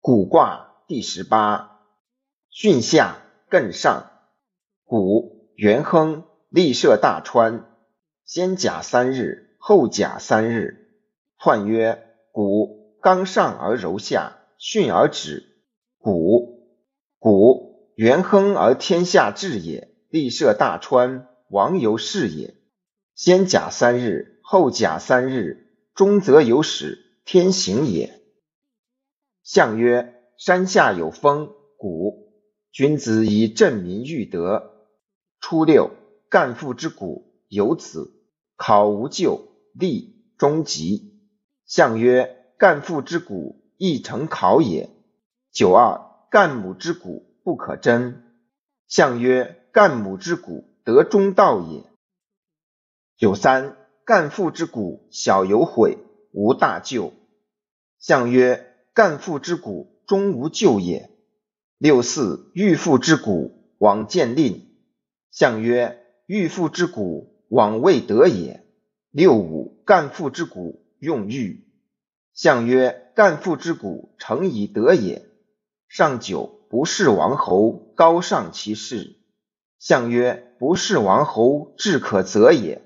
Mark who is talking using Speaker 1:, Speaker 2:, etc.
Speaker 1: 卜卦第十八，巽下艮上，古元亨，立涉大川，先甲三日，后甲三日。彖曰：谷刚上而柔下，巽而止。谷谷元亨而天下治也，立涉大川，王由是也。先甲三日，后甲三日，中则有始，天行也。象曰：山下有风，谷。君子以正民欲德。初六，干父之谷有子，考无咎，立终吉。象曰：干父之谷，亦成考也。九二，干母之谷，不可争。象曰：干母之谷，得中道也。九三，干父之谷，小有悔，无大咎。象曰：干父之谷，终无咎也。六四，欲父之谷，往见令。象曰：欲父之谷，往未得也。六五，干父之谷，用欲。象曰：干父之谷，成以德也。上九，不是王侯，高尚其事。象曰：不是王侯，志可则也。